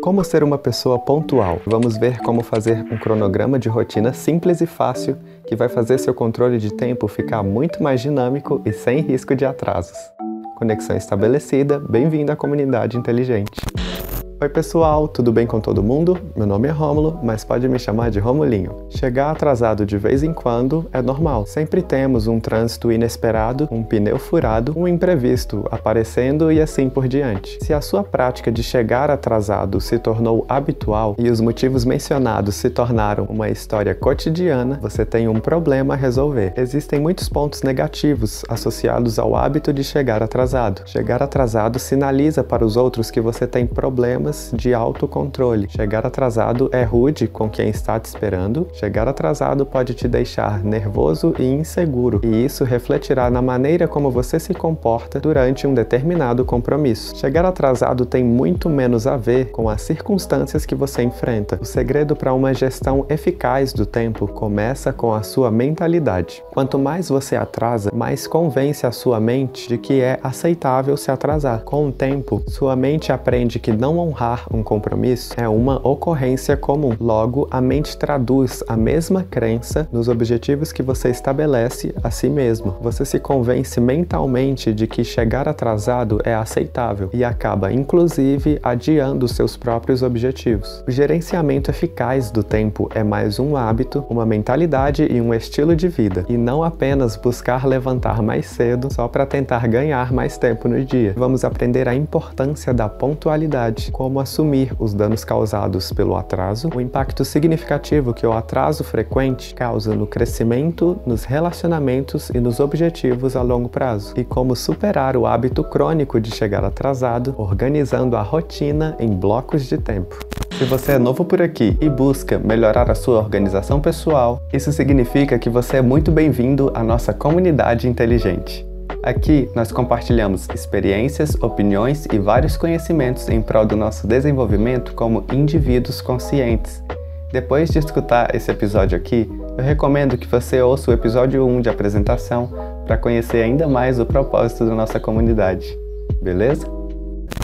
Como ser uma pessoa pontual? Vamos ver como fazer um cronograma de rotina simples e fácil que vai fazer seu controle de tempo ficar muito mais dinâmico e sem risco de atrasos. Conexão estabelecida, bem-vindo à comunidade inteligente. Oi pessoal, tudo bem com todo mundo? Meu nome é Rômulo, mas pode me chamar de Romulinho. Chegar atrasado de vez em quando é normal. Sempre temos um trânsito inesperado, um pneu furado, um imprevisto aparecendo e assim por diante. Se a sua prática de chegar atrasado se tornou habitual e os motivos mencionados se tornaram uma história cotidiana, você tem um problema a resolver. Existem muitos pontos negativos associados ao hábito de chegar atrasado. Chegar atrasado sinaliza para os outros que você tem problemas de autocontrole. Chegar atrasado é rude com quem está te esperando. Chegar atrasado pode te deixar nervoso e inseguro, e isso refletirá na maneira como você se comporta durante um determinado compromisso. Chegar atrasado tem muito menos a ver com as circunstâncias que você enfrenta. O segredo para uma gestão eficaz do tempo começa com a sua mentalidade. Quanto mais você atrasa, mais convence a sua mente de que é aceitável se atrasar. Com o tempo, sua mente aprende que não honrar honrar um compromisso é uma ocorrência comum. Logo, a mente traduz a mesma crença nos objetivos que você estabelece a si mesmo. Você se convence mentalmente de que chegar atrasado é aceitável e acaba, inclusive, adiando seus próprios objetivos. O gerenciamento eficaz do tempo é mais um hábito, uma mentalidade e um estilo de vida, e não apenas buscar levantar mais cedo só para tentar ganhar mais tempo no dia. Vamos aprender a importância da pontualidade como assumir os danos causados pelo atraso, o impacto significativo que o atraso frequente causa no crescimento, nos relacionamentos e nos objetivos a longo prazo, e como superar o hábito crônico de chegar atrasado, organizando a rotina em blocos de tempo. Se você é novo por aqui e busca melhorar a sua organização pessoal, isso significa que você é muito bem-vindo à nossa comunidade inteligente. Aqui nós compartilhamos experiências, opiniões e vários conhecimentos em prol do nosso desenvolvimento como indivíduos conscientes. Depois de escutar esse episódio aqui, eu recomendo que você ouça o episódio 1 de apresentação para conhecer ainda mais o propósito da nossa comunidade. Beleza?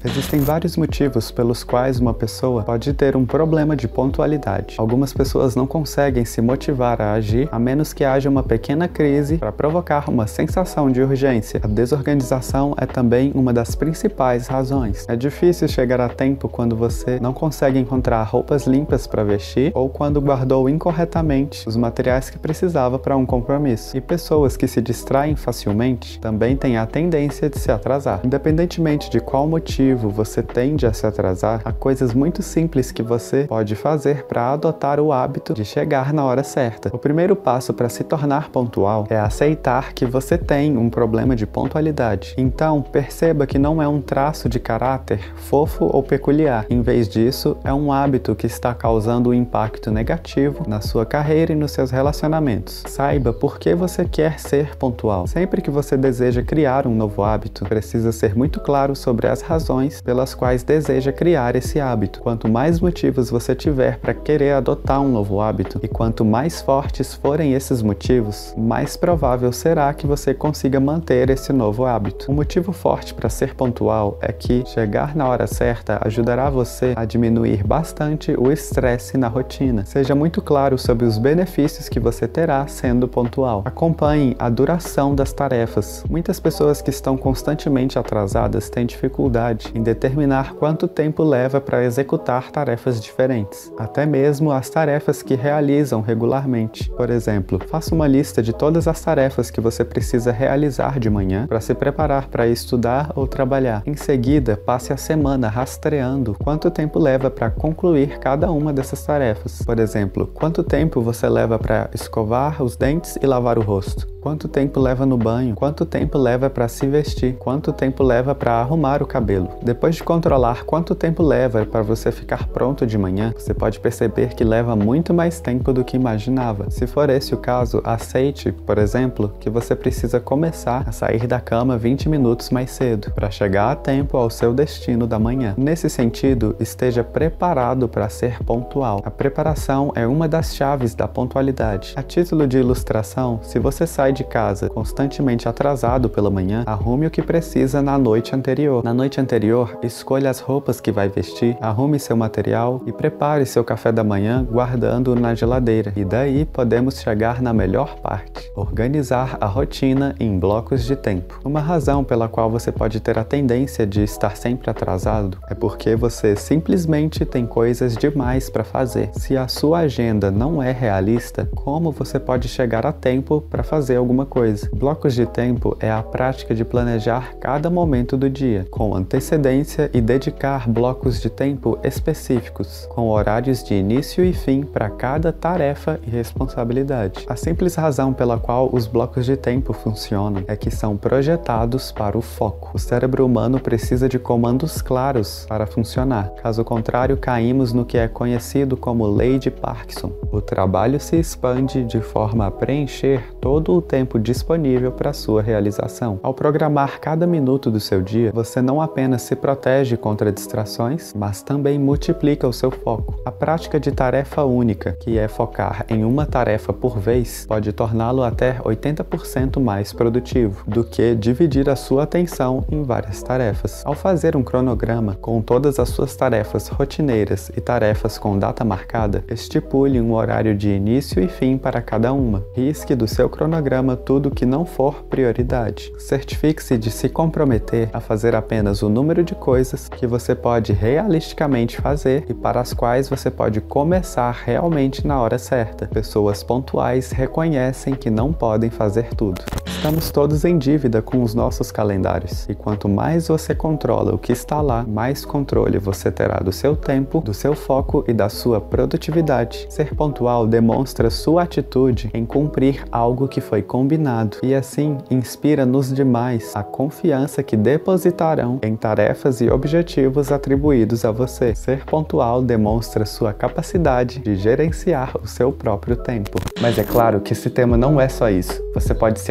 Existem vários motivos pelos quais uma pessoa pode ter um problema de pontualidade. Algumas pessoas não conseguem se motivar a agir a menos que haja uma pequena crise para provocar uma sensação de urgência. A desorganização é também uma das principais razões. É difícil chegar a tempo quando você não consegue encontrar roupas limpas para vestir ou quando guardou incorretamente os materiais que precisava para um compromisso. E pessoas que se distraem facilmente também têm a tendência de se atrasar. Independentemente de qual motivo motivo você tende a se atrasar, há coisas muito simples que você pode fazer para adotar o hábito de chegar na hora certa. O primeiro passo para se tornar pontual é aceitar que você tem um problema de pontualidade. Então, perceba que não é um traço de caráter fofo ou peculiar. Em vez disso, é um hábito que está causando um impacto negativo na sua carreira e nos seus relacionamentos. Saiba por que você quer ser pontual. Sempre que você deseja criar um novo hábito, precisa ser muito claro sobre as razões razões pelas quais deseja criar esse hábito. Quanto mais motivos você tiver para querer adotar um novo hábito e quanto mais fortes forem esses motivos, mais provável será que você consiga manter esse novo hábito. Um motivo forte para ser pontual é que chegar na hora certa ajudará você a diminuir bastante o estresse na rotina. Seja muito claro sobre os benefícios que você terá sendo pontual. Acompanhe a duração das tarefas. Muitas pessoas que estão constantemente atrasadas têm dificuldade em determinar quanto tempo leva para executar tarefas diferentes, até mesmo as tarefas que realizam regularmente. Por exemplo, faça uma lista de todas as tarefas que você precisa realizar de manhã para se preparar para estudar ou trabalhar. Em seguida, passe a semana rastreando quanto tempo leva para concluir cada uma dessas tarefas. Por exemplo, quanto tempo você leva para escovar os dentes e lavar o rosto? Quanto tempo leva no banho? Quanto tempo leva para se vestir? Quanto tempo leva para arrumar o cabelo? Depois de controlar quanto tempo leva para você ficar pronto de manhã, você pode perceber que leva muito mais tempo do que imaginava. Se for esse o caso, aceite, por exemplo, que você precisa começar a sair da cama 20 minutos mais cedo para chegar a tempo ao seu destino da manhã. Nesse sentido, esteja preparado para ser pontual. A preparação é uma das chaves da pontualidade. A título de ilustração, se você sai de casa constantemente atrasado pela manhã, arrume o que precisa na noite anterior. Na noite anterior, escolha as roupas que vai vestir, arrume seu material e prepare seu café da manhã guardando-o na geladeira. E daí podemos chegar na melhor parte: organizar a rotina em blocos de tempo. Uma razão pela qual você pode ter a tendência de estar sempre atrasado é porque você simplesmente tem coisas demais para fazer. Se a sua agenda não é realista, como você pode chegar a tempo para fazer alguma coisa? Blocos de tempo é a prática de planejar cada momento do dia com antecedência e dedicar blocos de tempo específicos, com horários de início e fim para cada tarefa e responsabilidade. A simples razão pela qual os blocos de tempo funcionam é que são projetados para o foco. O cérebro humano precisa de comandos claros para funcionar. Caso contrário, caímos no que é conhecido como lei de Parkinson. O trabalho se expande de forma a preencher todo o tempo disponível para sua realização. Ao programar cada minuto do seu dia, você não apenas se protege contra distrações, mas também multiplica o seu foco. A prática de tarefa única, que é focar em uma tarefa por vez, pode torná-lo até 80% mais produtivo do que dividir a sua atenção em várias tarefas. Ao fazer um cronograma com todas as suas tarefas rotineiras e tarefas com data marcada, estipule um horário de início e fim para cada uma. Risque do seu cronograma tudo que não for prioridade. Certifique-se de se comprometer a fazer apenas o número de coisas que você pode realisticamente fazer e para as quais você pode começar realmente na hora certa. Pessoas pontuais reconhecem que não podem fazer tudo. Estamos todos em dívida com os nossos calendários, e quanto mais você controla o que está lá, mais controle você terá do seu tempo, do seu foco e da sua produtividade. Ser pontual demonstra sua atitude em cumprir algo que foi combinado, e assim inspira nos demais a confiança que depositarão em tarefas e objetivos atribuídos a você. Ser pontual demonstra sua capacidade de gerenciar o seu próprio tempo. Mas é claro que esse tema não é só isso. Você pode se